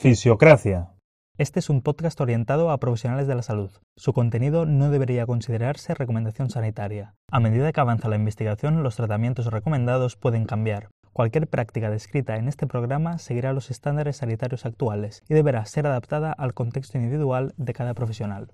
Fisiocracia. Este es un podcast orientado a profesionales de la salud. Su contenido no debería considerarse recomendación sanitaria. A medida que avanza la investigación, los tratamientos recomendados pueden cambiar. Cualquier práctica descrita en este programa seguirá los estándares sanitarios actuales y deberá ser adaptada al contexto individual de cada profesional.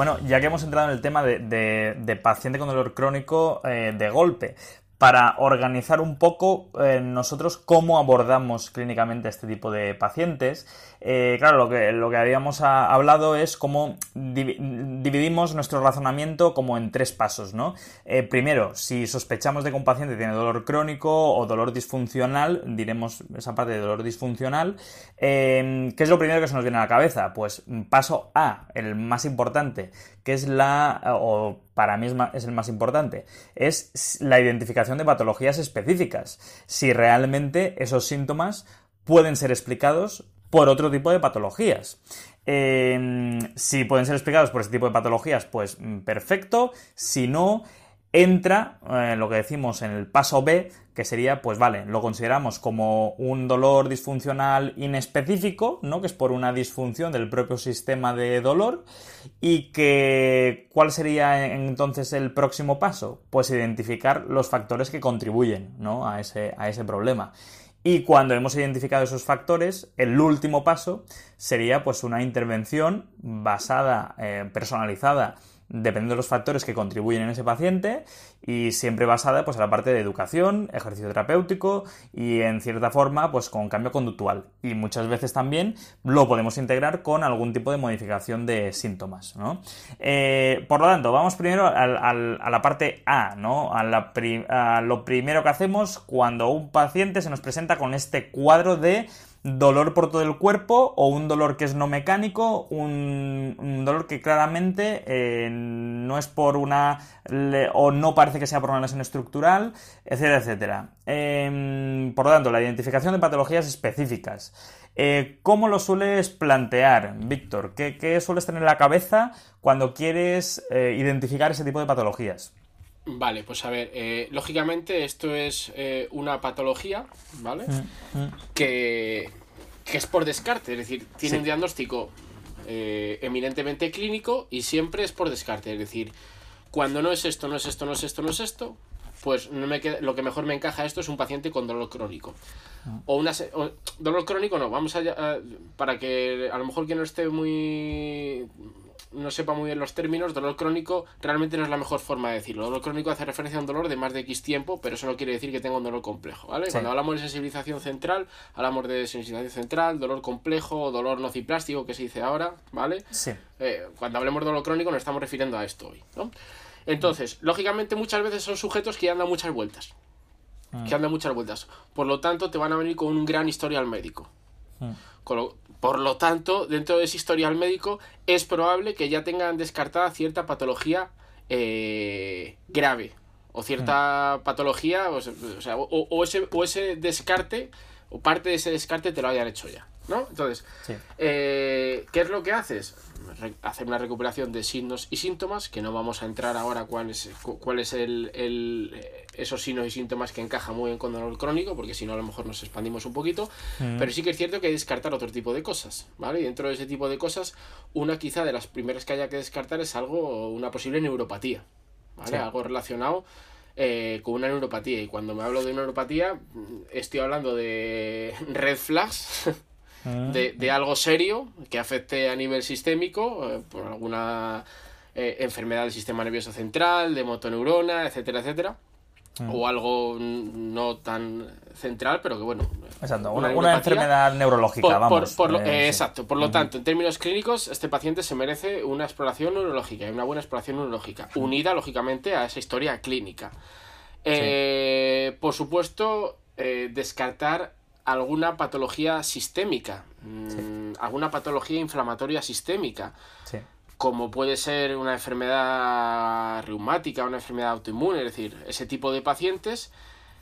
Bueno, ya que hemos entrado en el tema de, paciente con dolor crónico eh, de golpe, para organizar un poco eh, nosotros cómo abordamos clínicamente este tipo de pacientes. Eh, claro, lo que, lo que habíamos hablado es cómo dividimos nuestro razonamiento como en tres pasos, ¿no? Eh, primero, si sospechamos de que un paciente tiene dolor crónico o dolor disfuncional, diremos esa parte de dolor disfuncional, ¿qué es lo primero que se nos viene a la cabeza? Pues paso A, el más importante, que es la, o para mí es el más importante, es la identificación de patologías específicas. Si realmente esos síntomas pueden ser explicados por otro tipo de patologías. Em, si pueden ser explicados por ese tipo de patologías, pues mm, perfecto. Si no, entra eh, lo que decimos en el paso B, que sería, pues vale, lo consideramos como un dolor disfuncional inespecífico, ¿no? Que es por una disfunción del propio sistema de dolor. Y que, ¿cuál sería entonces el próximo paso? Pues identificar los factores que contribuyen, ¿no? A ese, a ese problema. Y cuando hemos identificado esos factores, el último paso sería pues una intervención basada, eh, personalizada dependiendo de los factores que contribuyen en ese paciente y siempre basada pues en la parte de educación, ejercicio terapéutico y en cierta forma pues con cambio conductual y muchas veces también lo podemos integrar con algún tipo de modificación de síntomas ¿no? Eh, por lo tanto vamos primero a la parte A ¿no? a, a lo primero que hacemos cuando un paciente se nos presenta con este cuadro de dolor por todo el cuerpo o un dolor que es no mecánico, un, dolor que claramente eh, no es por una o no parece que sea por una lesión estructural, etcétera, etcétera. Em, por lo tanto, la identificación de patologías específicas. Eh, ¿Cómo lo sueles plantear, Víctor? ¿Qué, sueles tener en la cabeza cuando quieres eh, identificar ese tipo de patologías? Vale, pues a ver, eh, lógicamente esto es eh, una patología, ¿vale? Mm, mm. Que, es por descarte, es decir, tiene un diagnóstico eh, eminentemente clínico y siempre es por descarte, es decir, cuando no es esto, no es esto, no es esto, no es esto, pues no me queda, lo que mejor me encaja esto es un paciente con dolor crónico. Ah. O una dolor crónico no, vamos a, para que a lo mejor que no esté muy no sepa muy bien los términos, dolor crónico realmente no es la mejor forma de decirlo. Dolor crónico hace referencia a un dolor de más de X tiempo, pero eso no quiere decir que tenga un dolor complejo, ¿vale? Cuando hablamos de sensibilización central, hablamos de sensibilización central, dolor complejo, dolor nociplástico, que se dice ahora, ¿vale? Sí. Eh, cuando hablemos de dolor crónico nos estamos refiriendo a esto hoy, ¿no? Entonces, lógicamente muchas veces son sujetos que andan muchas vueltas. Mm. Que andan muchas vueltas. Por lo tanto, te van a venir con un gran historial médico. Mm. Por lo tanto, dentro de ese historial médico, es probable que ya tengan descartada cierta patología eh, grave. O cierta mm. patología, o, sea, o, ese, o ese descarte, o parte de ese descarte te lo hayan hecho ya. ¿no? Entonces, eh, ¿qué es lo que haces? hacer una recuperación de signos y síntomas, que no vamos a entrar ahora cuál es, cuál es el, eh, esos signos y síntomas que encajan muy bien con dolor crónico, porque si no a lo mejor nos expandimos un poquito, mm. pero sí que es cierto que hay que descartar otro tipo de cosas, ¿vale? Y dentro de ese tipo de cosas, una quizá de las primeras que haya que descartar es algo, una posible neuropatía, ¿vale? Algo relacionado eh, con una neuropatía. Y cuando me hablo de neuropatía, estoy hablando de red flags Ah. de, algo serio que afecte a nivel sistémico eh, por alguna eh, enfermedad del sistema nervioso central, de motoneurona, etcétera, etcétera. Ah. O algo no tan central, pero que bueno. Exacto, una, enfermedad neurológica, vamos. Eh, exacto, por lo tanto, en términos clínicos, este paciente se merece una exploración neurológica y una buena exploración neurológica, unida lógicamente a esa historia clínica. Por supuesto, descartar alguna patología sistémica, mm, alguna patología inflamatoria sistémica. Como puede ser una enfermedad reumática, una enfermedad autoinmune, es decir, ese tipo de pacientes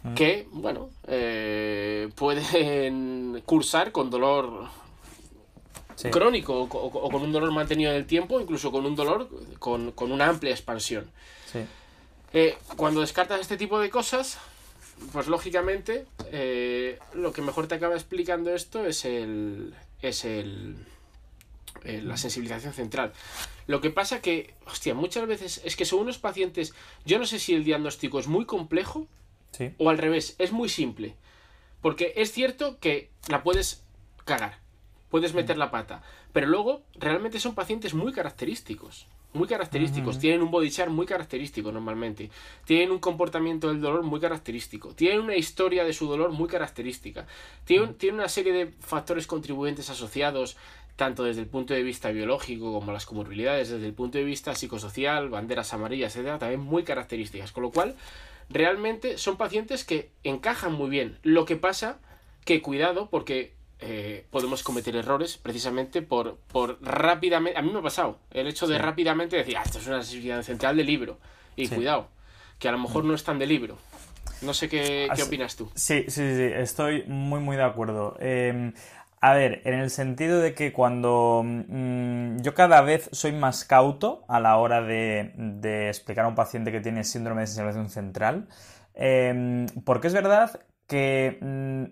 mm. que, bueno, eh, pueden cursar con dolor crónico o, con un dolor mantenido en el tiempo, incluso con un dolor con, una amplia expansión. Eh, cuando descartas este tipo de cosas, pues lógicamente eh, lo que mejor te acaba explicando esto es el es el eh, la sensibilización central. Lo que pasa que, hostia, muchas veces es que son unos pacientes, yo no sé si el diagnóstico es muy complejo o al revés, es muy simple. Porque es cierto que la puedes cagar, puedes meter la pata, pero luego realmente son pacientes muy característicos. Muy característicos, tienen un body chart muy característico normalmente, tienen un comportamiento del dolor muy característico, tienen una historia de su dolor muy característica, tienen, tienen una serie de factores contribuyentes asociados tanto desde el punto de vista biológico como las comorbilidades, desde el punto de vista psicosocial, banderas amarillas, etcétera, también muy características. Con lo cual, realmente son pacientes que encajan muy bien. Lo que pasa que cuidado porque eh, podemos cometer errores precisamente por, por rápidamente. A mí me ha pasado el hecho de rápidamente decir, ah, esto es una necesidad central de libro. Y cuidado, que a lo mejor no es tan de libro. No sé qué, qué opinas tú. Sí, sí, sí, estoy muy, muy de acuerdo. Eh, a ver, en el sentido de que cuando mm, yo cada vez soy más cauto a la hora de, explicar a un paciente que tiene síndrome de sensibilización central, em, porque es verdad que mm,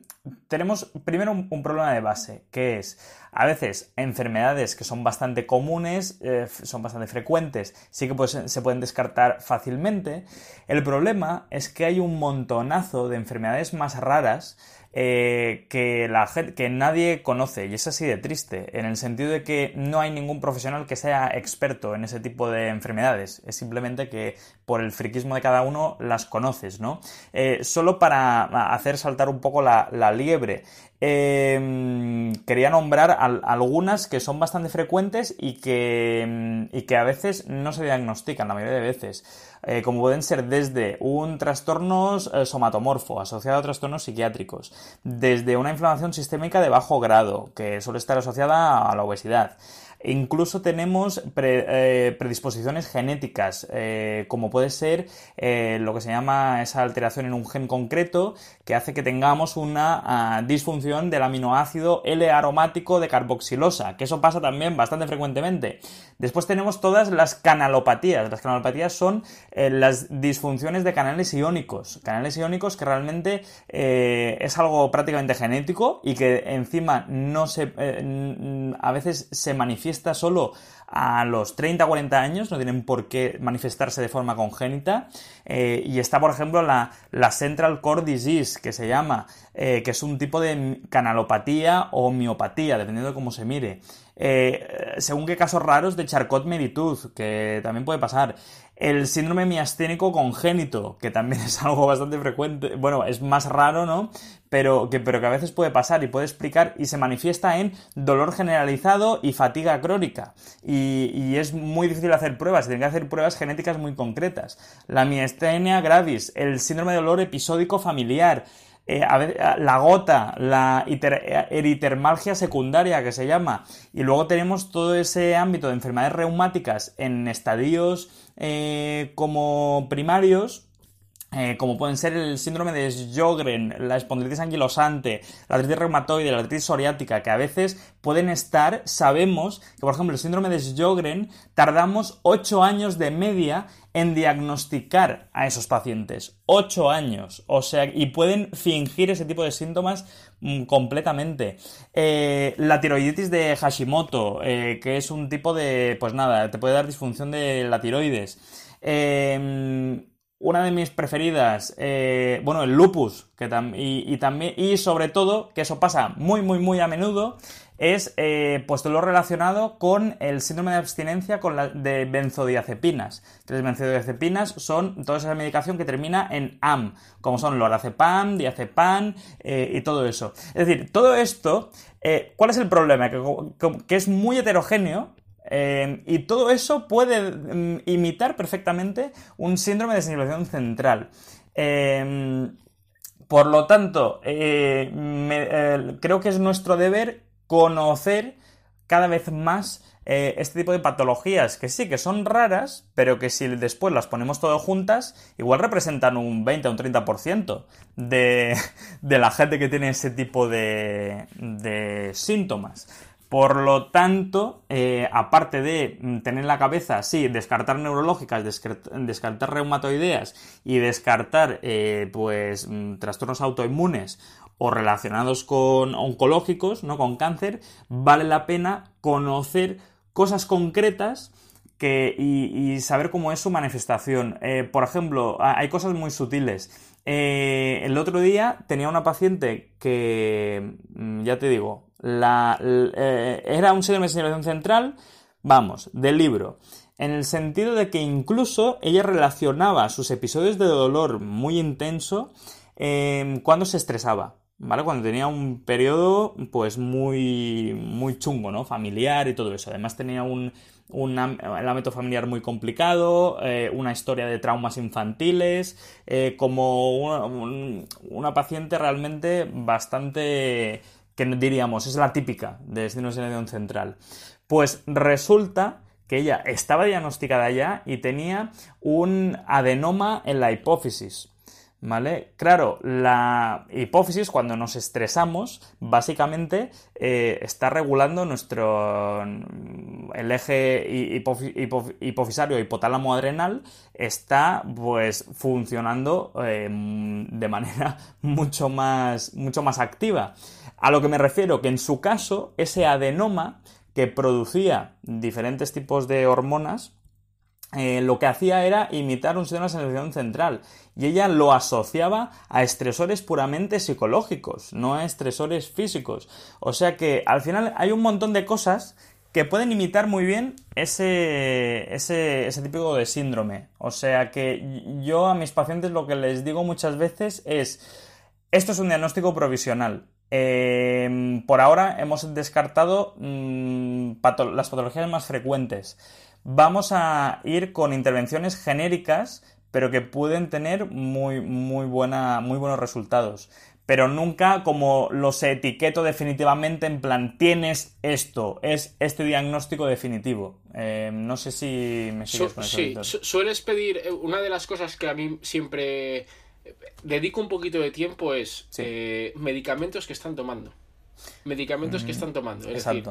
tenemos primero un, problema de base, que es a veces enfermedades que son bastante comunes, eh, son bastante frecuentes, sí que se pueden descartar fácilmente. El problema es que hay un montonazo de enfermedades más raras eh, que, la que nadie conoce y es así de triste, en el sentido de que no hay ningún profesional que sea experto en ese tipo de enfermedades, es simplemente que por el friquismo de cada uno las conoces, ¿no? Eh, solo para hacer saltar un poco la, liebre, em, quería nombrar algunas que son bastante frecuentes y que, y que a veces no se diagnostican, la mayoría de veces. Eh, como pueden ser desde un trastorno eh, somatomorfo asociado a trastornos psiquiátricos, desde una inflamación sistémica de bajo grado, que suele estar asociada a la obesidad, Incluso tenemos eh, predisposiciones genéticas, eh, como puede ser eh, lo que se llama esa alteración en un gen concreto que hace que tengamos una ah, disfunción del aminoácido L-aromático de carboxilosa, que eso pasa también bastante frecuentemente. Después tenemos todas las canalopatías. Las canalopatías son las disfunciones de canales iónicos. Canales iónicos que realmente es algo prácticamente genético y que encima no se, a veces se manifiesta está solo a los 30-40 años, no tienen por qué manifestarse de forma congénita. Eh, y está, por ejemplo, la, Central Core Disease, que se llama, eh, que es un tipo de canalopatía o miopatía, dependiendo de cómo se mire. Eh, según qué casos raros de Charcot-Meritud, que también puede pasar. El síndrome miasténico congénito, que también es algo bastante frecuente, bueno, es más raro, ¿no? Pero que, pero que a veces puede pasar y puede explicar y se manifiesta en dolor generalizado y fatiga crónica. Y, es muy difícil hacer pruebas, se tienen que hacer pruebas genéticas muy concretas. La miastenia gravis, el síndrome de dolor episódico familiar, eh, la gota, la eritermalgia secundaria que se llama, y luego tenemos todo ese ámbito de enfermedades reumáticas en estadios eh, como primarios, eh, como pueden ser el síndrome de Sjögren, la espondilitis anquilosante, la artritis reumatoide, la artritis psoriática, que a veces pueden estar, sabemos que, por ejemplo, el síndrome de Sjögren tardamos 8 años de media en diagnosticar a esos pacientes. 8 años. O sea, y pueden fingir ese tipo de síntomas mm, completamente. Eh, la tiroiditis de Hashimoto, eh, que es un tipo de, pues nada, te puede dar disfunción de la tiroides. Eh, una de mis preferidas, eh, bueno, el lupus, que y, también, y sobre todo, que eso pasa muy, muy, muy a menudo, es eh, pues todo lo relacionado con el síndrome de abstinencia con la, de benzodiazepinas. Las benzodiazepinas son toda esa medicación que termina en AM, como son lorazepam, diazepam eh, y todo eso. Es decir, todo esto, ¿cuál es el problema? que es muy heterogéneo Em, y todo eso puede mm, imitar perfectamente un síndrome de sensibilización central. Em, por lo tanto, eh, creo que es nuestro deber conocer cada vez más eh, este tipo de patologías que sí, que son raras, pero que si después las ponemos todas juntas, igual representan un 20 o un 30% de, de la gente que tiene ese tipo de, de síntomas. Por lo tanto, eh, aparte de mm, tener en la cabeza, sí, descartar neurológicas, descartar reumatoideas y descartar, eh, pues, mm, trastornos autoinmunes o relacionados con oncológicos, ¿no? Con cáncer, vale la pena conocer cosas concretas y, saber cómo es su manifestación. Eh, por ejemplo, hay cosas muy sutiles. el otro día tenía una paciente que, mm, ya te digo, eh, era un síndrome de señalización central, vamos, del libro. En el sentido de que incluso ella relacionaba sus episodios de dolor muy intenso cuando se estresaba. ¿Vale? Cuando tenía un periodo, pues muy, muy chungo, ¿no? Familiar y todo eso. Además tenía un, un ámbito familiar muy complicado, eh, una historia de traumas infantiles, eh, como una, paciente realmente bastante que diríamos es la típica de de central. Pues resulta que ella estaba diagnosticada ya y tenía un adenoma en la hipófisis. ¿Vale? Claro, la hipófisis, cuando nos estresamos, básicamente eh, está regulando nuestro. el eje hipofisario hipotálamo adrenal está pues funcionando eh, de manera mucho más, mucho más activa. A lo que me refiero, que en su caso, ese adenoma que producía diferentes tipos de hormonas, eh, lo que hacía era imitar un sistema de selección central y ella lo asociaba a estresores puramente psicológicos, no a estresores físicos. O sea que al final hay un montón de cosas que pueden imitar muy bien ese, ese, típico de síndrome. O sea que yo a mis pacientes lo que les digo muchas veces es, esto es un diagnóstico provisional. Em, por ahora hemos descartado mm, las patologías más frecuentes. Vamos a ir con intervenciones genéricas, pero que pueden tener muy, muy, buena, muy buenos resultados. Pero nunca como los etiqueto definitivamente en plan, tienes esto, es este diagnóstico definitivo. Em, no sé si me sigues con eso. Sí, sueles pedir, eh, una de las cosas que a mí siempre dedico un poquito de tiempo es eh, medicamentos que están tomando. Medicamentos que mm, están tomando. Es decir,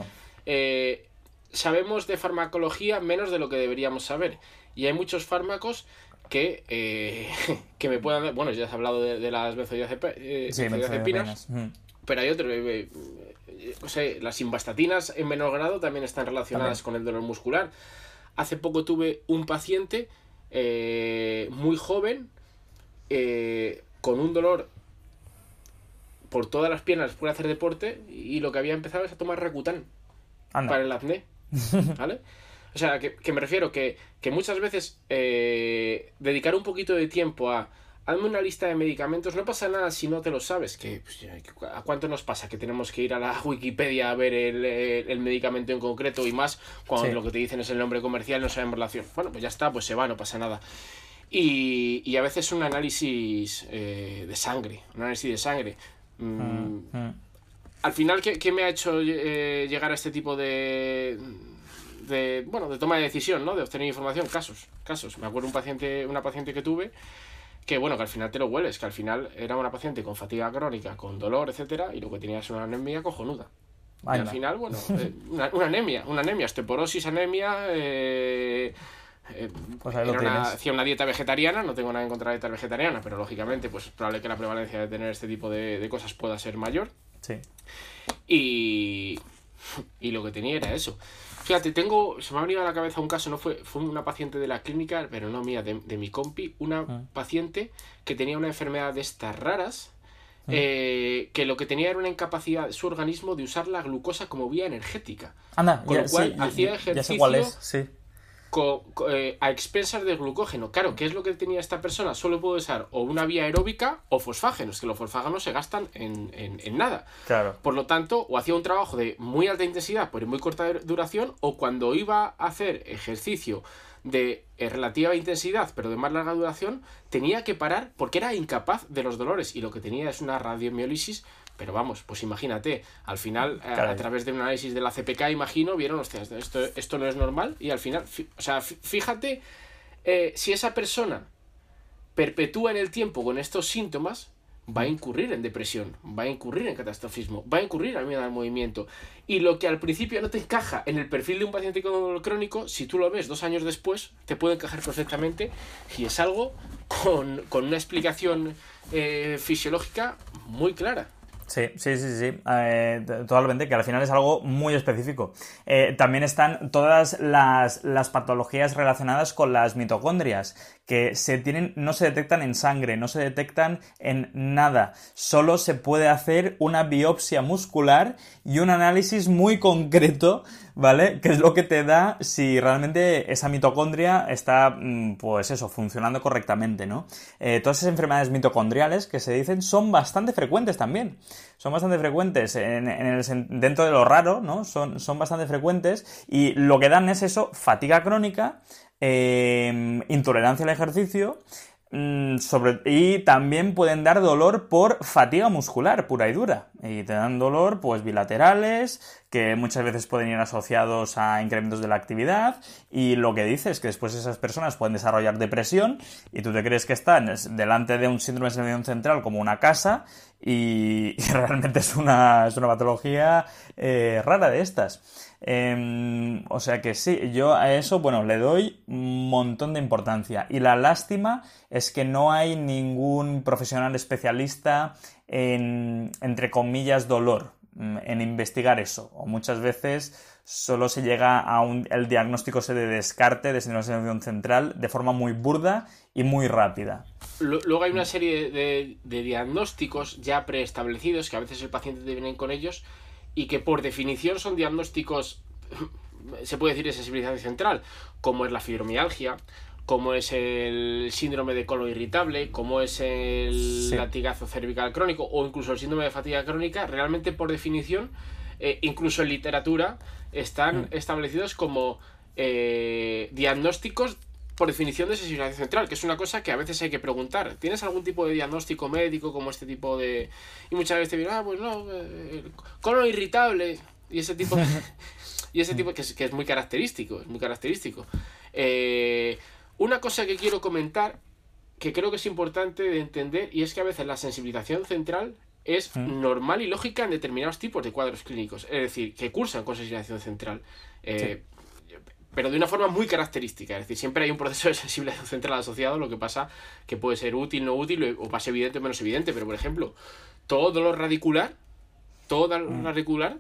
eh, sabemos de farmacología menos de lo que deberíamos saber. Y hay muchos fármacos que, eh, que me puedan... Bueno, ya has hablado de, las benzodiazepinas. Mm. Pero hay otros... o sea, las invastatinas en menor grado también están relacionadas con el dolor muscular. Hace poco tuve un paciente muy joven eh, con un dolor por todas las piernas después de hacer deporte y lo que había empezado es a tomar Rakután para el acné. ¿Vale? O sea, que, me refiero que, que muchas veces eh, dedicar un poquito de tiempo a hazme una lista de medicamentos, no pasa nada si no te lo sabes, que pues, ¿a cuánto nos pasa? Que tenemos que ir a la Wikipedia a ver el, medicamento en concreto y más cuando lo que te dicen es el nombre comercial, no sabemos relación. Bueno, pues ya está, pues se va, no pasa nada. Y, a veces un análisis eh, de sangre, un análisis de sangre. Mm, mm, mm. Al final, ¿qué, me ha hecho eh, llegar a este tipo de, de, bueno, de toma de decisión, ¿no? De obtener información, casos, casos. Me acuerdo un paciente, una paciente que tuve que bueno, que al final te lo hueles, que al final era una paciente con fatiga crónica, con dolor, etcétera, y lo que tenía es una anemia cojonuda. Y al final, bueno, eh, una, anemia, una anemia, osteoporosis, anemia, eh, eh, pues hacía una dieta vegetariana, no tengo nada en contra de la dieta vegetariana, pero lógicamente, pues es probable que la prevalencia de tener este tipo de, cosas pueda ser mayor. Sí. Y, y lo que tenía era eso. Fíjate, tengo, se me ha venido a la cabeza un caso, no fue, fue una paciente de la clínica, pero no mía, de, mi compi, una ah. paciente que tenía una enfermedad de estas raras, ah. eh, que lo que tenía era una incapacidad de su organismo de usar la glucosa como vía energética. Anda, con lo cual hacía ejercicio. cuál es, sí. Eh, a expensas de glucógeno. Claro, ¿qué es lo que tenía esta persona? Solo puede usar o una vía aeróbica o fosfágenos, que los fosfágenos se gastan en, nada. Claro. Por lo tanto, o hacía un trabajo de muy alta intensidad, pero muy corta duración, o cuando iba a hacer ejercicio de eh, relativa intensidad, pero de más larga duración, tenía que parar porque era incapaz de los dolores y lo que tenía es una radiomiolisis. Pero vamos, pues imagínate, al final, a, través de un análisis de la CPK, imagino, vieron, hostia, esto, esto no es normal y al final, o sea, fíjate eh, si esa persona perpetúa en el tiempo con estos síntomas, va a incurrir en depresión, va a incurrir en catastrofismo, va a incurrir al miedo al movimiento. Y lo que al principio no te encaja en el perfil de un paciente con dolor crónico, si tú lo ves dos años después, te puede encajar perfectamente y es algo con, una explicación eh, fisiológica muy clara. Sí, sí, sí, sí, eh, totalmente, que al final es algo muy específico. Eh, también están todas las, las, patologías relacionadas con las mitocondrias, que se tienen, no se detectan en sangre, no se detectan en nada. Solo se puede hacer una biopsia muscular y un análisis muy concreto ¿vale? Que es lo que te da si realmente esa mitocondria está, mm, pues eso, funcionando correctamente, ¿no? Eh, todas esas enfermedades mitocondriales que se dicen son bastante frecuentes también. Son bastante frecuentes en, dentro de lo raro, ¿no? Son, son bastante frecuentes y lo que dan es eso, fatiga crónica, eh, intolerancia al ejercicio, Mm, sobre, y también pueden dar dolor por fatiga muscular pura y dura. Y te dan dolor, pues bilaterales, que muchas veces pueden ir asociados a incrementos de la actividad. Y lo que dices es que después esas personas pueden desarrollar depresión y tú te crees que están delante de un síndrome de sensación central como una casa y, realmente es una, es una patología eh, rara de estas. Em, o sea que sí, yo a eso, bueno, le doy un montón de importancia. Y la lástima es que no hay ningún profesional especialista en, entre comillas, dolor, mm, en investigar eso. O muchas veces solo se llega a un, el diagnóstico se de descarte de síndrome central de forma muy burda y muy rápida. Luego hay una serie de, de diagnósticos ya preestablecidos que a veces el paciente te viene con ellos y que por definición son diagnósticos, se puede decir, de sensibilización central, como es la fibromialgia, como es el síndrome de colon irritable, como es el latigazo cervical crónico o incluso el síndrome de fatiga crónica, realmente por definición, eh, incluso en literatura, están mm. establecidos como eh, diagnósticos por definición de sensibilización central, que es una cosa que a veces hay que preguntar. ¿Tienes algún tipo de diagnóstico médico como este tipo de...? Y muchas veces te dirán, ah, pues no, eh, colon irritable y ese tipo... y ese tipo que es, que es muy característico, es muy característico. Eh, una cosa que quiero comentar, que creo que es importante de entender, y es que a veces la sensibilización central es mm. normal y lógica en determinados tipos de cuadros clínicos, es decir, que cursan con sensibilización central. Eh, pero de una forma muy característica. Es decir, siempre hay un proceso de sensibilización central asociado, lo que pasa que puede ser útil, no útil, o más evidente o menos evidente. Pero, por ejemplo, todo dolor radicular, todo dolor mm. radicular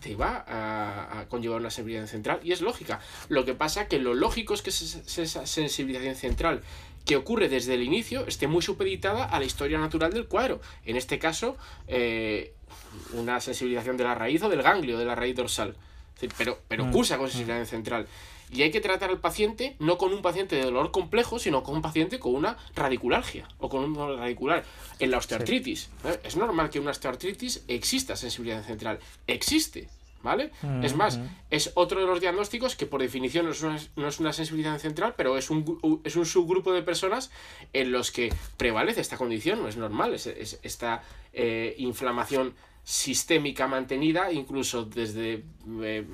te, va a, conllevar una sensibilización central y es lógica. Lo que pasa que lo lógico es que esa sensibilización central que ocurre desde el inicio esté muy supeditada a la historia natural del cuadro. En este caso, eh, una sensibilización de la raíz o del ganglio de la raíz dorsal pero, pero mm. cursa con sensibilidad central. Y hay que tratar al paciente no con un paciente de dolor complejo, sino con un paciente con una radiculalgia o con un dolor radicular. En la osteoartritis, ¿eh? es normal que en una osteoartritis exista sensibilidad central. Existe, ¿vale? Mm, es más, mm. es otro de los diagnósticos que por definición no es una, no es una sensibilidad central, pero es un, es un subgrupo de personas en los que prevalece esta condición, no es normal, es, esta eh, inflamación sistémica mantenida, incluso desde... Eh,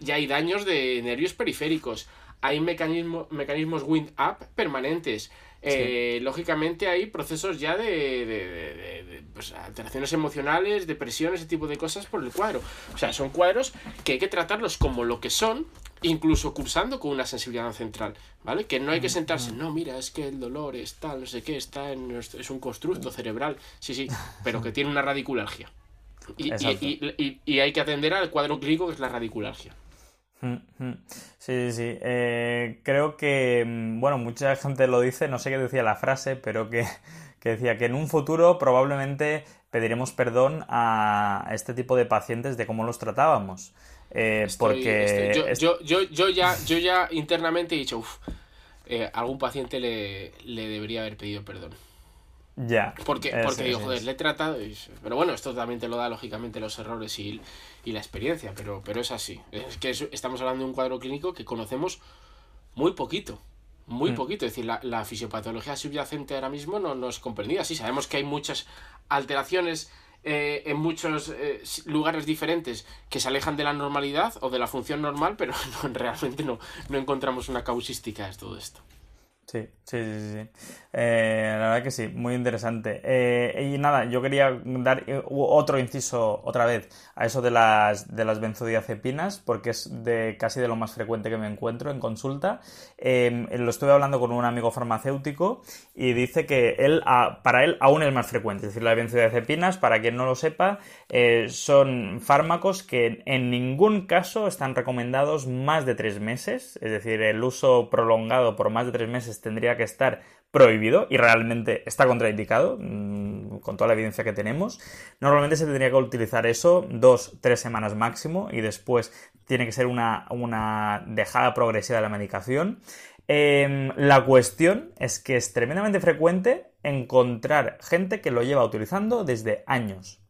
ya hay daños de nervios periféricos, hay mecanismo, mecanismos wind-up permanentes. Eh, lógicamente hay procesos ya de, pues, alteraciones emocionales, depresión, ese tipo de cosas por el cuadro. O sea, son cuadros que hay que tratarlos como lo que son, incluso cursando con una sensibilidad central, ¿vale? Que no hay que mm, sentarse, mm. no, mira, es que el dolor es tal, no sé qué, está en, es un constructo cerebral, sí, sí, pero que tiene una radiculalgia. Y, hay que atender al cuadro clínico que es la radiculalgia. Mm, mm. Sí, sí, sí. Eh, creo que, mm, bueno, mucha gente lo dice, no sé qué decía la frase, pero que, decía que en un futuro probablemente pediremos perdón a este tipo de pacientes de cómo los tratábamos. Eh, porque yo, yo, yo, ya, yo ya internamente he dicho, uff, eh, algún paciente le, le debería haber pedido perdón. Ya. Porque, porque digo, joder, le he tratado. Pero bueno, esto también te lo da, lógicamente, los errores y, la experiencia, pero, pero es así. Es que estamos hablando de un cuadro clínico que conocemos muy poquito. Muy mm. poquito. Es decir, la, fisiopatología subyacente ahora mismo no, no es comprendida. Sí, sabemos que hay muchas alteraciones eh, en muchos eh, lugares diferentes que se alejan de la normalidad o de la función normal, pero realmente no, no encontramos una causística de todo esto. Sí, sí, sí, sí. Eh, la verdad que sí, muy interesante. Eh, y nada, yo quería dar eh, otro inciso otra vez a eso de las, de las benzodiazepinas, porque es de casi de lo más frecuente que me encuentro en consulta. Em, lo estuve hablando con un amigo farmacéutico y dice que él, para él aún es más frecuente. Es decir, las benzodiazepinas, para quien no lo sepa, son fármacos que en ningún caso están recomendados más de tres meses. Es decir, el uso prolongado por más de tres meses tendría que estar prohibido y realmente está contraindicado mm, con toda la evidencia que tenemos. Normalmente se tendría que utilizar eso dos, tres semanas máximo y después tiene que ser una, una dejada progresiva de la medicación. Em, la cuestión es que es tremendamente frecuente encontrar gente que lo lleva utilizando desde años.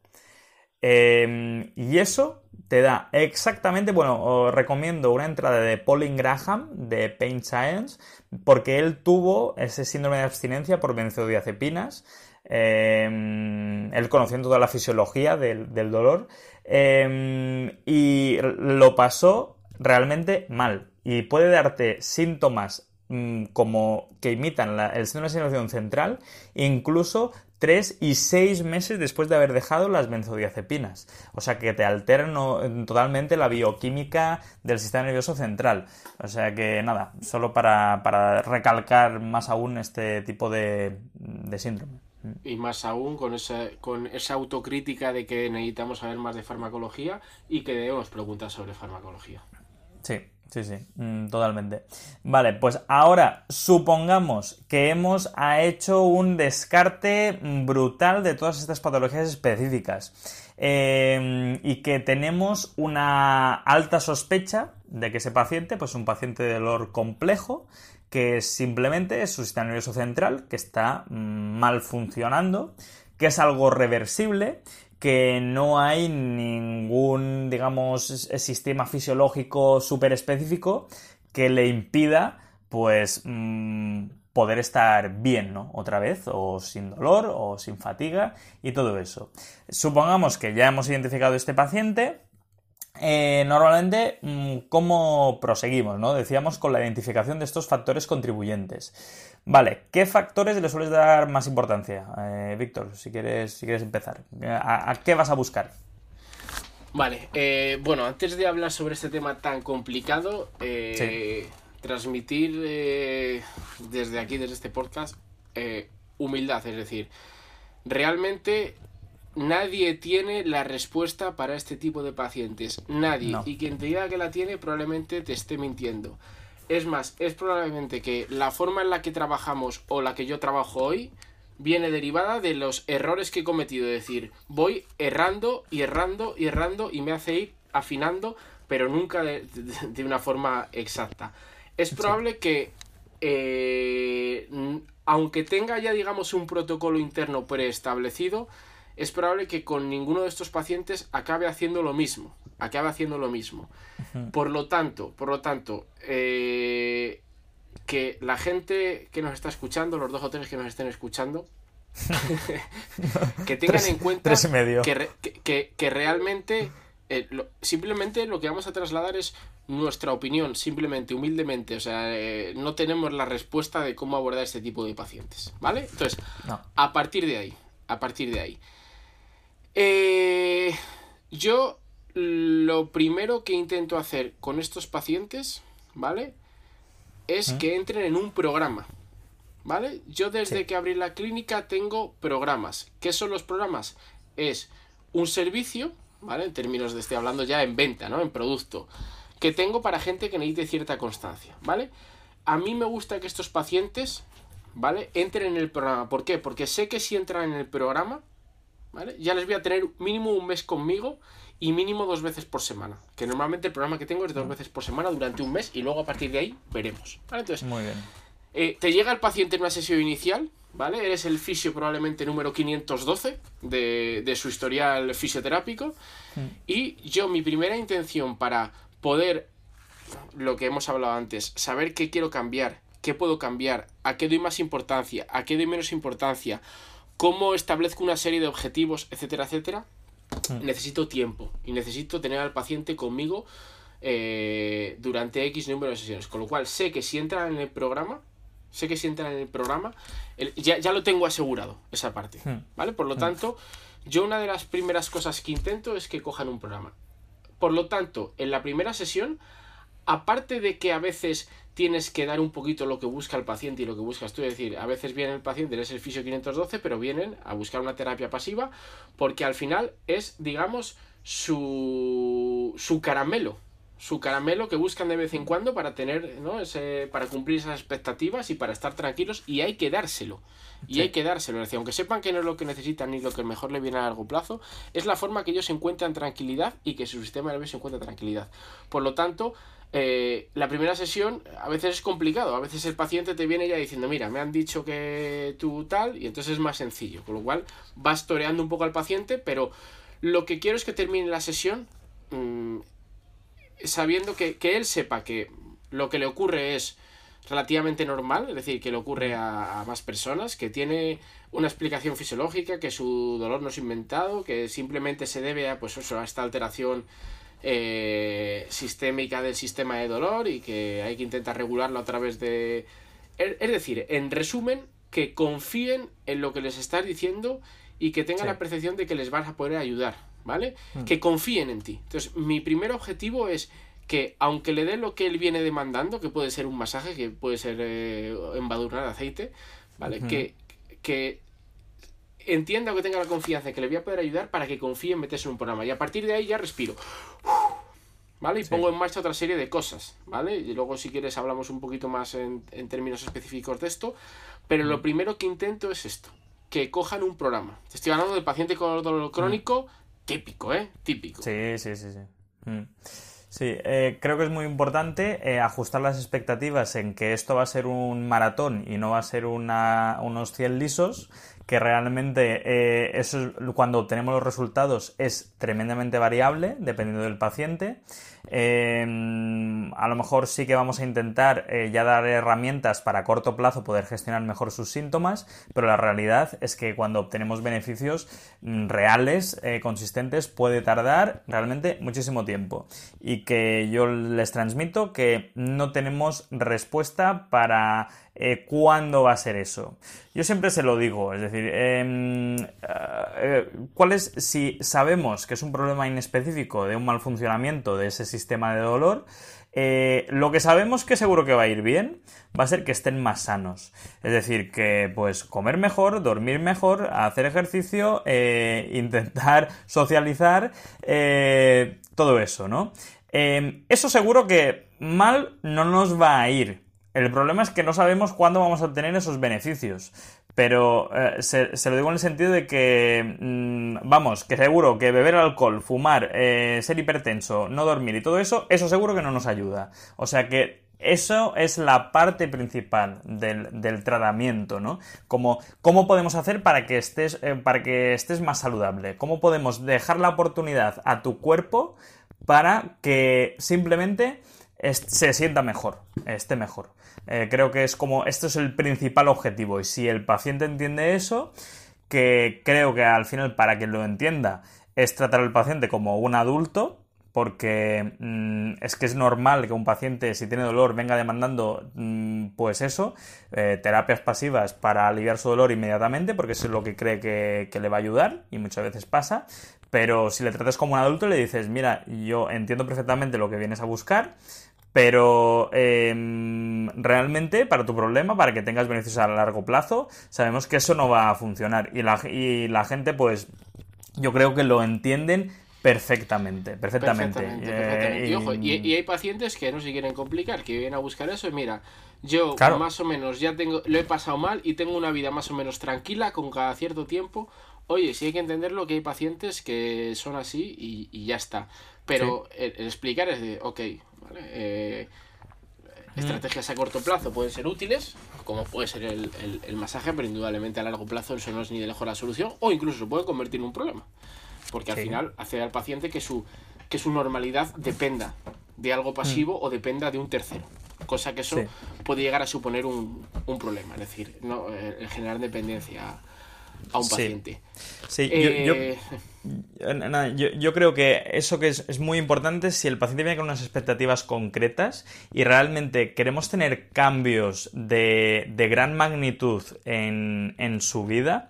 Em, y eso te da exactamente, bueno, os recomiendo una entrada de Pauline Graham de Pain Science, porque él tuvo ese síndrome de abstinencia por benzodiazepinas, em, él conociendo toda la fisiología del, dolor, em, y lo pasó realmente mal. Y puede darte síntomas mm, como que imitan el síndrome de situación central, incluso 3 y 6 meses después de haber dejado las benzodiazepinas. O sea que te alteran totalmente la bioquímica del sistema nervioso central. O sea que nada, solo para, recalcar más aún este tipo de, síndrome. Y más aún con esa, con esa autocrítica de que necesitamos saber más de farmacología y que debemos preguntar sobre farmacología. Sí, Sí, sí, mm, totalmente. Vale, pues ahora supongamos que hemos hecho un descarte brutal de todas estas patologías específicas em, y que tenemos una alta sospecha de que ese paciente, pues un paciente de dolor complejo, que simplemente es su sistema nervioso central, que está mm, mal funcionando, que es algo reversible que no hay ningún, digamos, sistema fisiológico súper específico que le impida, pues, mm, poder estar bien, ¿no? Otra vez, o sin dolor, o sin fatiga, y todo eso. Supongamos que ya hemos identificado este paciente, eh, normalmente, mm, ¿cómo proseguimos? ¿no? Decíamos con la identificación de estos factores contribuyentes. Vale, ¿qué factores le sueles dar más importancia? Eh, Víctor, si quieres, si quieres empezar. ¿A, qué vas a buscar? Vale, eh, bueno, antes de hablar sobre este tema tan complicado, transmitir desde aquí, desde este podcast, humildad, es decir, realmente Nadie tiene la respuesta para este tipo de pacientes. Nadie. Y quien te diga que la tiene probablemente te esté mintiendo. Es más, es probablemente que la forma en la que trabajamos o la que yo trabajo hoy viene derivada de los errores que he cometido. Es decir, voy errando y errando y errando y me hace ir afinando, pero nunca de, una forma exacta. Es probable que, eh, aunque tenga ya, digamos, un protocolo interno preestablecido, es probable que con ninguno de estos pacientes acabe haciendo lo mismo. Acabe haciendo lo mismo. Por lo tanto, por lo tanto, eh, que la gente que nos está escuchando, los dos o tres que nos estén escuchando, que tengan en cuenta Que, realmente eh, simplemente lo que vamos a trasladar es nuestra opinión, simplemente, humildemente. O sea, eh, no tenemos la respuesta de cómo abordar este tipo de pacientes. ¿Vale? Entonces, a partir de ahí, a partir de ahí. Eh, yo lo primero que intento hacer con estos pacientes, ¿vale? Es que entren en un programa, ¿vale? Yo desde que abrí la clínica tengo programas. ¿Qué son los programas? Es un servicio, ¿vale? En términos de, estoy hablando ya en venta, ¿no? En producto, que tengo para gente que necesite cierta constancia, ¿vale? A mí me gusta que estos pacientes, ¿vale? Entren en el programa. ¿Por qué? Porque sé que si entran en el programa, ya les voy a tener mínimo un mes conmigo y mínimo dos veces por semana. Que normalmente el programa que tengo es dos veces por semana durante un mes y luego a partir de ahí veremos. Entonces, Muy bien. Eh, te llega el paciente en una sesión inicial, ¿vale? Eres el fisio probablemente número 512 de, de su historial fisioterápico. Hmm. Y yo, mi primera intención para poder lo que hemos hablado antes, saber qué quiero cambiar, qué puedo cambiar, a qué doy más importancia, a qué doy menos importancia, cómo establezco una serie de objetivos, etcétera, etcétera, mm. necesito tiempo y necesito tener al paciente conmigo eh, durante X número de sesiones. Con lo cual sé que si entran en el programa, sé que si entran en el programa, ya, ya, lo tengo asegurado, esa parte. Mm. ¿Vale? Por lo mm. tanto, yo una de las primeras cosas que intento es que cojan un programa. Por lo tanto, en la primera sesión, aparte de que a veces tienes que dar un poquito lo que busca el paciente y lo que buscas tú. Es decir, a veces viene el paciente, eres el fisio 512, pero vienen a buscar una terapia pasiva porque al final es, digamos, su, su caramelo. Su caramelo que buscan de vez en cuando para tener, ¿no? Ese, para cumplir esas expectativas y para estar tranquilos y hay que dárselo. Y hay que dárselo. Es decir, aunque sepan que no es lo que necesitan ni lo que mejor le viene a largo plazo, es la forma que ellos encuentran tranquilidad y que su sistema nervioso encuentra tranquilidad. Por lo tanto, eh, la primera sesión a veces es complicado, a veces el paciente te viene ya diciendo, mira, me han dicho que tú tal, y entonces es más sencillo, con lo cual vas toreando un poco al paciente, pero lo que quiero es que termine la sesión mm, sabiendo que, él sepa que lo que le ocurre es relativamente normal, es decir, que le ocurre a, más personas, que tiene una explicación fisiológica, que su dolor no es inventado, que simplemente se debe a, pues a esta alteración eh, sistémica del sistema de dolor y que hay que intentar regularlo a través de... Es decir, en resumen, que confíen en lo que les estás diciendo y que tengan la percepción de que les vas a poder ayudar, ¿vale? Mm. Que confíen en ti. Entonces, mi primer objetivo es que aunque le dé lo que él viene demandando, que puede ser un masaje, que puede ser eh, embadurnar aceite, ¿vale? que, que entienda o que tenga la confianza de que le voy a poder ayudar para que confíe en meterse en un programa. Y a partir de ahí ya respiro. ¿Vale? Y pongo en marcha otra serie de cosas, ¿vale? Y luego si quieres hablamos un poquito más en, términos específicos de esto. Pero lo mm. primero que intento es esto, que cojan un programa. Te estoy hablando del paciente con dolor crónico, mm. típico, ¿eh? Típico. Sí, sí, sí, sí. Mm. Sí, eh, creo que es muy importante eh, ajustar las expectativas en que esto va a ser un maratón y no va a ser una, unos 100 lisos, que realmente eh, eso cuando obtenemos los resultados es tremendamente variable dependiendo del paciente. Eh, a lo mejor sí que vamos a intentar eh, ya dar herramientas para a corto plazo poder gestionar mejor sus síntomas, pero la realidad es que cuando obtenemos beneficios mm, reales, consistentes, puede tardar realmente muchísimo tiempo. Y que yo les transmito que no tenemos respuesta para eh, cuándo va a ser eso. Yo siempre se lo digo, es decir, em, eh, ¿cuál es, si sabemos que es un problema inespecífico de un mal funcionamiento de ese sistema de dolor, eh, lo que sabemos que seguro que va a ir bien va a ser que estén más sanos. Es decir, que pues comer mejor, dormir mejor, hacer ejercicio, intentar socializar, todo eso, ¿no? Em, eso seguro que mal no nos va a ir. El problema es que no sabemos cuándo vamos a obtener esos beneficios. Pero eh, se, lo digo en el sentido de que, mm, vamos, que seguro que beber alcohol, fumar, eh, ser hipertenso, no dormir y todo eso, eso seguro que no nos ayuda. O sea que eso es la parte principal del, tratamiento, ¿no? Como, ¿Cómo podemos hacer para que, estés, eh, para que estés más saludable? ¿Cómo podemos dejar la oportunidad a tu cuerpo para que simplemente se sienta mejor, esté mejor? Eh, creo que es como, esto es el principal objetivo y si el paciente entiende eso, que creo que al final para que lo entienda es tratar al paciente como un adulto, porque mm, es que es normal que un paciente, si tiene dolor, venga demandando, mm, pues eso, eh, terapias pasivas para aliviar su dolor inmediatamente, porque eso es lo que cree que, que, le va a ayudar, y muchas veces pasa. Pero si le tratas como un adulto, le dices, mira, yo entiendo perfectamente lo que vienes a buscar, pero em, realmente para tu problema, para que tengas beneficios a largo plazo, sabemos que eso no va a funcionar. Y la, y la gente, pues, yo creo que lo entienden perfectamente, perfectamente. Eh, y, hay pacientes que no se quieren complicar, que vienen a buscar eso y mira, yo más o menos ya tengo, lo he pasado mal y tengo una vida más o menos tranquila con cada cierto tiempo. Oye, sí hay que entenderlo que hay pacientes que son así y, ya está. Pero el, explicar es de, ok, eh, estrategias a corto plazo pueden ser útiles, como puede ser el, masaje, pero indudablemente a largo plazo eso no es ni de lejos la solución, o incluso se puede convertir en un problema. Porque al final hace al paciente que su, que su normalidad dependa de algo pasivo o dependa de un tercero. Cosa que eso puede llegar a suponer un, problema, es decir, no, eh, generar dependencia a un paciente. Sí, eh, yo, creo que eso que es, muy importante si el paciente viene con unas expectativas concretas y realmente queremos tener cambios de, gran magnitud en, su vida,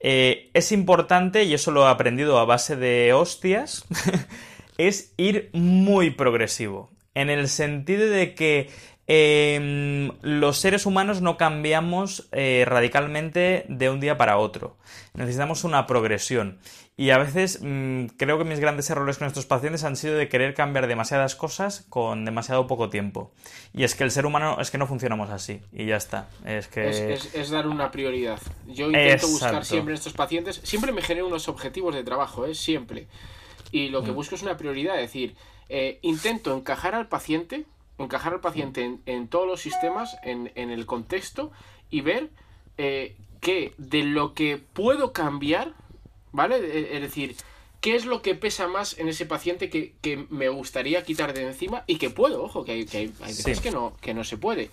eh, es importante, y eso lo he aprendido a base de hostias, es ir muy progresivo. En el sentido de que Em, los seres humanos no cambiamos eh, radicalmente de un día para otro. Necesitamos una progresión. Y a veces mm, creo que mis grandes errores con estos pacientes han sido de querer cambiar demasiadas cosas con demasiado poco tiempo. Y es que el ser humano es que no funcionamos así. Y ya está. Es que. Es, dar una prioridad. Yo intento buscar siempre en estos pacientes. Siempre me genero unos objetivos de trabajo, ¿eh? Siempre. Y lo que mm. busco es una prioridad. Es decir, eh, intento encajar al paciente encajar al paciente en, todos los sistemas, en, el contexto y ver eh, que de lo que puedo cambiar, ¿vale? Eh, es decir, qué es lo que pesa más en ese paciente que, me gustaría quitar de encima y que puedo, ojo, que hay, que hay, veces que, no, que no se puede.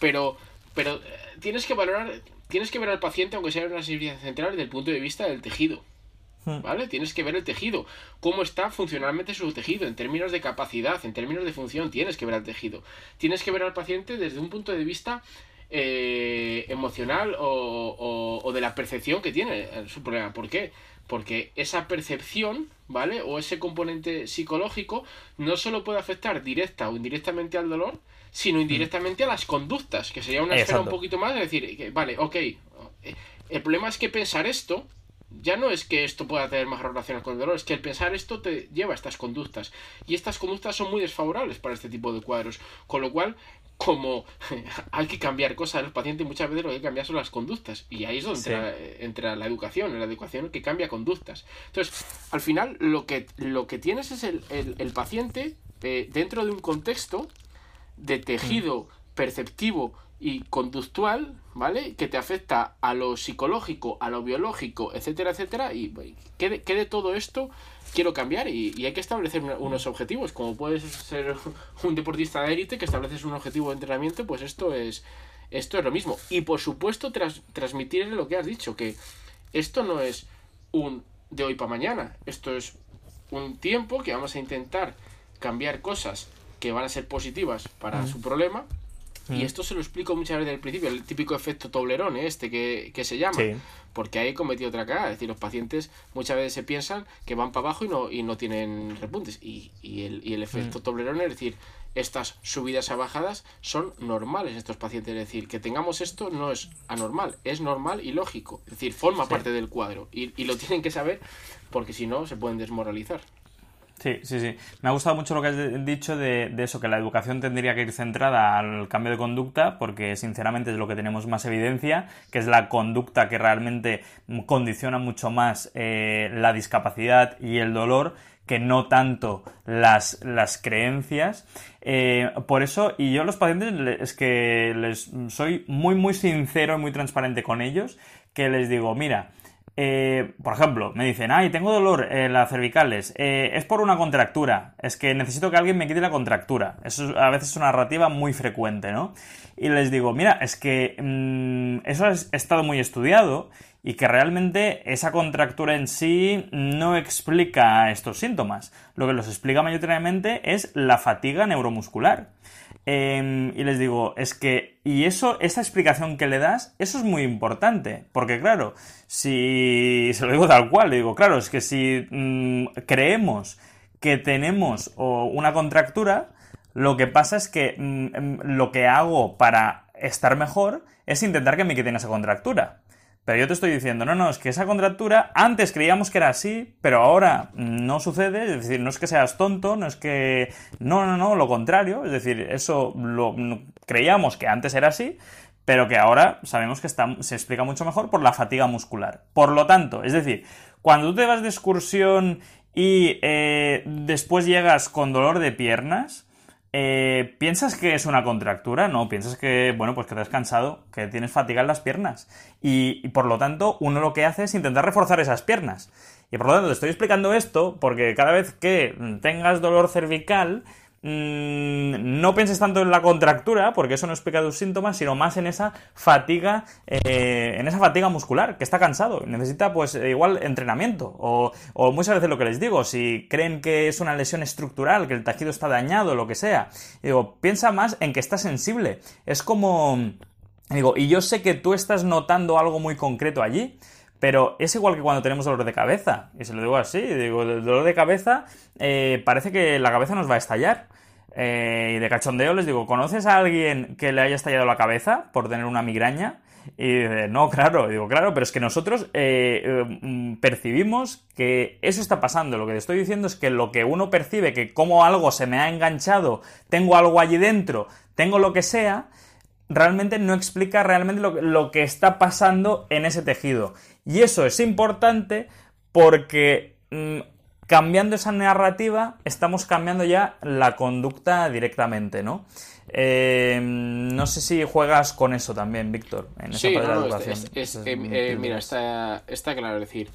Pero, pero eh, tienes que valorar, tienes que ver al paciente, aunque sea en una servicio central, desde el punto de vista del tejido. ¿Vale? Tienes que ver el tejido, cómo está funcionalmente su tejido, en términos de capacidad, en términos de función, tienes que ver al tejido. Tienes que ver al paciente desde un punto de vista eh, emocional o, de la percepción que tiene su problema. ¿Por qué? Porque esa percepción, ¿vale? O ese componente psicológico no solo puede afectar directa o indirectamente al dolor, sino indirectamente a las conductas, que sería una esfera un poquito más, es decir, vale, ok, eh, el problema es que pensar esto ya no es que esto pueda tener más relaciones con el dolor, es que el pensar esto te lleva a estas conductas. Y estas conductas son muy desfavorables para este tipo de cuadros. Con lo cual, como hay que cambiar cosas en los pacientes, muchas veces lo que hay que cambiar son las conductas. Y ahí es donde entra, la educación, la educación que cambia conductas. Entonces, al final, lo que, lo que tienes es el, paciente eh, dentro de un contexto de tejido mm. perceptivo y conductual, ¿vale? Que te afecta a lo psicológico, a lo biológico, etcétera, etcétera. Y ¿qué de, todo esto quiero cambiar? Y, hay que establecer unos objetivos. Como puedes ser un deportista de élite que estableces un objetivo de entrenamiento, pues esto es, esto es lo mismo. Y por supuesto, tras, transmitir lo que has dicho, que esto no es un de hoy para mañana. Esto es un tiempo que vamos a intentar cambiar cosas que van a ser positivas para su problema y esto se lo explico muchas veces al principio, el típico efecto Toblerón, ¿eh? este que, se llama. Porque ahí he cometido otra cagada. Es decir, los pacientes muchas veces se piensan que van para abajo y no, y no tienen repuntes. Y, el, y el efecto mm. Toblerón es decir, estas subidas a bajadas son normales estos pacientes. Es decir, que tengamos esto no es anormal, es normal y lógico. Es decir, forma parte del cuadro. Y, y lo tienen que saber porque si no se pueden desmoralizar. Sí, sí, sí. Me ha gustado mucho lo que has dicho de, eso, que la educación tendría que ir centrada al cambio de conducta, porque sinceramente es lo que tenemos más evidencia, que es la conducta que realmente condiciona mucho más eh, la discapacidad y el dolor que no tanto las, las creencias. Eh, por eso, y yo a los pacientes es que les soy muy, muy sincero y muy transparente con ellos, que les digo, mira, eh, por ejemplo, me dicen, ay, tengo dolor en las cervicales, eh, es por una contractura, es que necesito que alguien me quite la contractura. Eso a veces es una narrativa muy frecuente, ¿no? Y les digo, mira, es que mm, eso ha estado muy estudiado y que realmente esa contractura en sí no explica estos síntomas. Lo que los explica mayoritariamente es la fatiga neuromuscular. Em, y les digo, es que, y eso, esa explicación que le das, eso es muy importante, porque claro, si, se lo digo tal cual, le digo, claro, es que si mm, creemos que tenemos una contractura, lo que pasa es que mm, em, lo que hago para estar mejor es intentar que me quiten esa contractura. Pero yo te estoy diciendo, no, no, es que esa contractura antes creíamos que era así, pero ahora no sucede, es decir, no es que seas tonto, no es que... No, no, no, lo contrario, es decir, eso lo creíamos que antes era así, pero que ahora sabemos que se explica mucho mejor por la fatiga muscular. Por lo tanto, es decir, cuando tú te vas de excursión y eh, después llegas con dolor de piernas, eh, ¿piensas que es una contractura? No, piensas que, bueno, pues que te has cansado, que tienes fatiga en las piernas. Y, y por lo tanto, uno lo que hace es intentar reforzar esas piernas. Y por lo tanto, te estoy explicando esto porque cada vez que tengas dolor cervical, no pienses tanto en la contractura, porque eso no explica tus síntomas, sino más en esa fatiga, eh, en esa fatiga muscular, que está cansado, necesita pues igual entrenamiento. O, muchas veces lo que les digo, si creen que es una lesión estructural, que el tejido está dañado, lo que sea, digo, piensa más en que está sensible. Es como... Digo, y yo sé que tú estás notando algo muy concreto allí, pero es igual que cuando tenemos dolor de cabeza. Y se lo digo así, digo, dolor de cabeza eh, parece que la cabeza nos va a estallar. Eh, y de cachondeo les digo, ¿conoces a alguien que le haya estallado la cabeza por tener una migraña? Y dice, no, claro, digo, claro, pero es que nosotros eh, percibimos que eso está pasando. Lo que te estoy diciendo es que lo que uno percibe, que como algo se me ha enganchado, tengo algo allí dentro, tengo lo que sea, realmente no explica realmente lo, que está pasando en ese tejido. Y eso es importante porque mm, cambiando esa narrativa estamos cambiando ya la conducta directamente, ¿no? Eh, no sé si juegas con eso también, Víctor, en esa sí, de la educación. Eh, mira, está, está claro, es decir,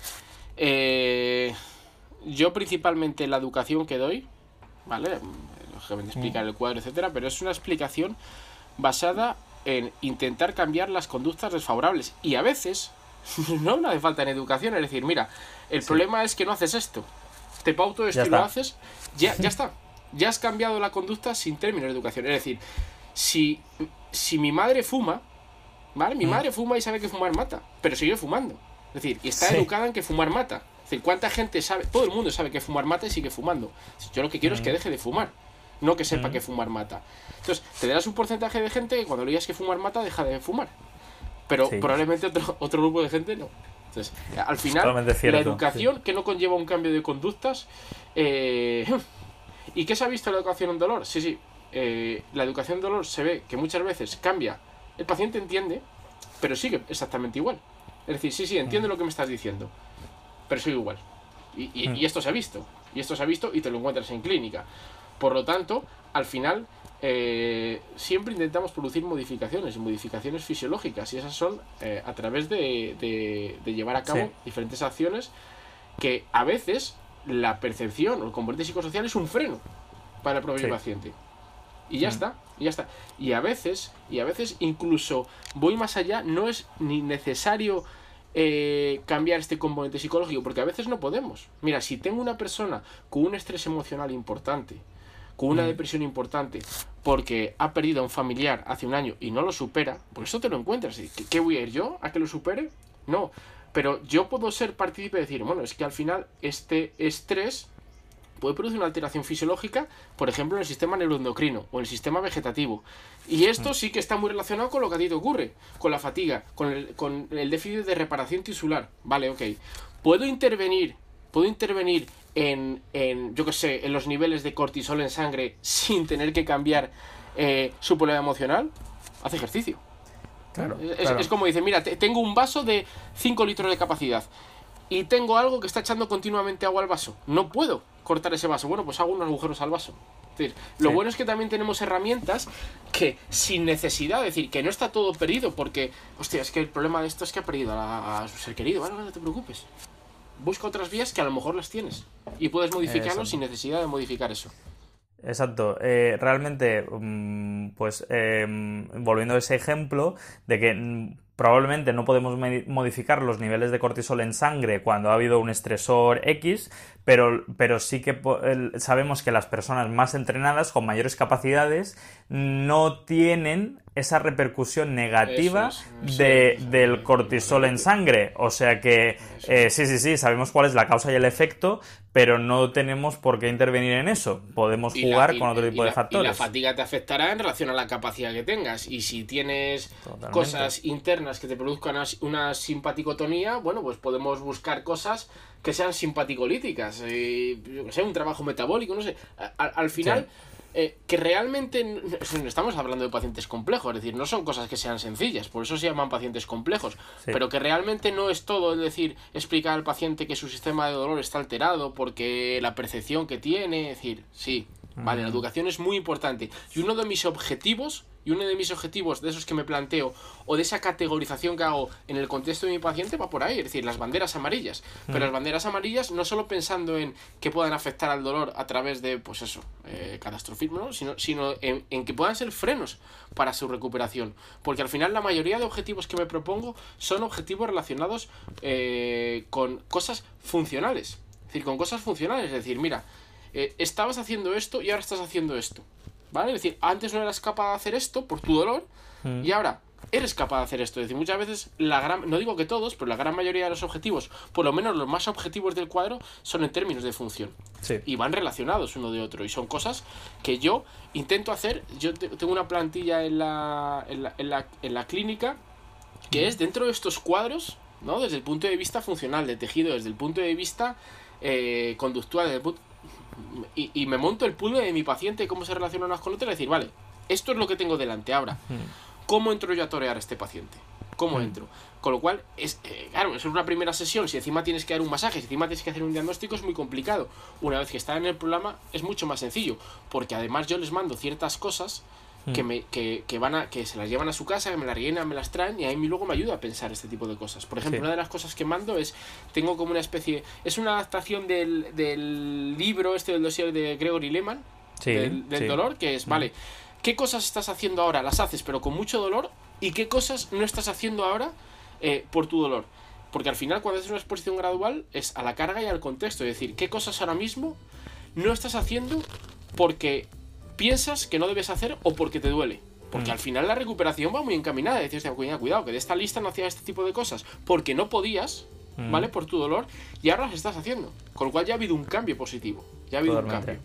eh, yo principalmente la educación que doy, ¿vale? Lógicamente explicar el cuadro, etcétera, pero es una explicación basada en intentar cambiar las conductas desfavorables. Y a veces no, hace falta en educación, es decir, mira, el problema es que no haces esto. Te pauto esto y lo haces, ya, ya está. Ya has cambiado la conducta sin términos de educación. Es decir, si, si mi madre fuma, ¿vale? Mi mm. madre fuma y sabe que fumar mata, pero sigue fumando. Es decir, y está educada en que fumar mata. Es decir, ¿cuánta gente sabe? Todo el mundo sabe que fumar mata y sigue fumando. Yo lo que quiero es que mm. deje de fumar no que sepa que fumar mata. Entonces, te darás un porcentaje de gente que cuando le digas que fumar mata deja de fumar. Pero probablemente otro, otro grupo de gente no. Entonces, al final, la educación que no conlleva un cambio de conductas. Eh, ¿Y qué se ha visto en la educación en dolor? Sí, sí. Eh, la educación en dolor se ve que muchas veces cambia. El paciente entiende, pero sigue exactamente igual. Es decir, sí, sí, entiendo lo que me estás diciendo, pero sigue igual. Y, y, esto se ha visto. Y esto se ha visto y te lo encuentras en clínica. Por lo tanto, al final, eh, siempre intentamos producir modificaciones, modificaciones fisiológicas, y esas son eh, a través de, llevar a cabo diferentes acciones que a veces la percepción o el componente psicosocial es un freno para el propio paciente. Y ya mm. está, y ya está. Y a veces, y a veces incluso voy más allá, no es ni necesario eh, cambiar este componente psicológico, porque a veces no podemos. Mira, si tengo una persona con un estrés emocional importante, con una depresión importante porque ha perdido a un familiar hace un año y no lo supera, pues eso te lo encuentras. ¿Qué, ¿Qué, voy a ir yo a que lo supere? No. Pero yo puedo ser partícipe de decir, bueno, es que al final este estrés puede producir una alteración fisiológica, por ejemplo, en el sistema neuroendocrino o en el sistema vegetativo. Y esto sí que está muy relacionado con lo que a ti te ocurre, con la fatiga, con el, con el déficit de reparación tisular. Vale, ok. ¿Puedo intervenir? ¿Puedo intervenir en, en yo qué sé, en los niveles de cortisol en sangre sin tener que cambiar eh, su problema emocional, hace ejercicio. es, como dice, mira, tengo un vaso de 5 litros de capacidad y tengo algo que está echando continuamente agua al vaso. No puedo cortar ese vaso. Bueno, pues hago unos agujeros al vaso. lo bueno es que también tenemos herramientas que sin necesidad, es decir, que no está todo perdido porque, hostia, es que el problema de esto es que ha perdido a, su ser querido. Bueno, no te preocupes busca otras vías que a lo mejor las tienes y puedes modificarlo sin necesidad de modificar eso. Exacto. Eh, realmente, mm, pues em, volviendo a ese ejemplo de que mm, probablemente no podemos modificar los niveles de cortisol en sangre cuando ha habido un estresor X, pero, pero sí que sabemos que las personas más entrenadas, con mayores capacidades, no tienen esa repercusión negativa de, del cortisol en sangre. O sea que eh, sí, sí, sí, sabemos cuál es la causa y el efecto, pero no tenemos por qué intervenir en eso. Podemos jugar con otro tipo de factores. Y la fatiga te afectará en relación a la capacidad que tengas. Y si tienes cosas internas que te produzcan una simpaticotonía, bueno, pues podemos buscar cosas que sean simpaticolíticas. Eh, yo que sé, un trabajo metabólico, no sé. al final. Eh, que realmente no estamos hablando de pacientes complejos, es decir, no son cosas que sean sencillas, por eso se llaman pacientes complejos, pero que realmente no es todo, es decir, explicar al paciente que su sistema de dolor está alterado porque la percepción que tiene, es decir, sí, Vale, la educación es muy importante. Y uno de mis objetivos, y uno de mis objetivos de esos que me planteo, o de esa categorización que hago en el contexto de mi paciente, va por ahí, es decir, las banderas amarillas. Pero las banderas amarillas no solo pensando en que puedan afectar al dolor a través de, pues eso, eh, catastrofismo, sino, sino en, que puedan ser frenos para su recuperación. Porque al final la mayoría de objetivos que me propongo son objetivos relacionados eh, con cosas funcionales. Es decir, con cosas funcionales. Es decir, mira, eh, estabas haciendo esto y ahora estás haciendo esto. ¿Vale? Es decir, antes no eras capaz de hacer esto por tu dolor mm. y ahora eres capaz de hacer esto. Es decir, muchas veces, la gran, no digo que todos, pero la gran mayoría de los objetivos, por lo menos los más objetivos del cuadro, son en términos de función. Y van relacionados uno de otro. Y son cosas que yo intento hacer. Yo tengo una plantilla en la, en la, en la, en la clínica que es dentro de estos cuadros, ¿no? Desde el punto de vista funcional, de tejido, desde el punto de vista eh, conductual, desde el punto y, me monto el puzzle de mi paciente y cómo se relaciona unas con otras y decir, vale, esto es lo que tengo delante ahora. Hmm. ¿Cómo entro yo a torear a este paciente? ¿Cómo hmm. entro? Con lo cual, es eh, claro, es una primera sesión. Si encima tienes que dar un masaje, si encima tienes que hacer un diagnóstico, es muy complicado. Una vez que está en el programa, es mucho más sencillo. Porque además yo les mando ciertas cosas que, mm. me, que, que, van a, que se las llevan a su casa, que me las rellenan, me las traen y a mí luego me ayuda a pensar este tipo de cosas. Por ejemplo, una de las cosas que mando es, tengo como una especie, es una adaptación del, del libro este del dossier de Gregory Lehman, del, dolor, que es, mm. vale, ¿qué cosas estás haciendo ahora? Las haces pero con mucho dolor y qué cosas no estás haciendo ahora eh, por tu dolor. Porque al final cuando haces una exposición gradual es a la carga y al contexto, es decir, qué cosas ahora mismo no estás haciendo porque piensas que no debes hacer o porque te duele. Porque mm. al final la recuperación va muy encaminada. Decías, cuidado, que de esta lista no hacías este tipo de cosas porque no podías, mm. ¿vale? Por tu dolor, y ahora las estás haciendo. Con lo cual ya ha habido un cambio positivo. Ya ha habido un cambio.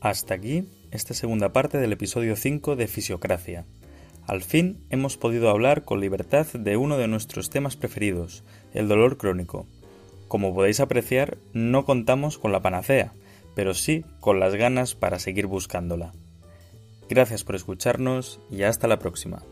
Hasta aquí esta segunda parte del episodio 5 de Fisiocracia. Al fin hemos podido hablar con libertad de uno de nuestros temas preferidos, el dolor crónico. Como podéis apreciar, no contamos con la panacea, pero sí con las ganas para seguir buscándola. Gracias por escucharnos y hasta la próxima.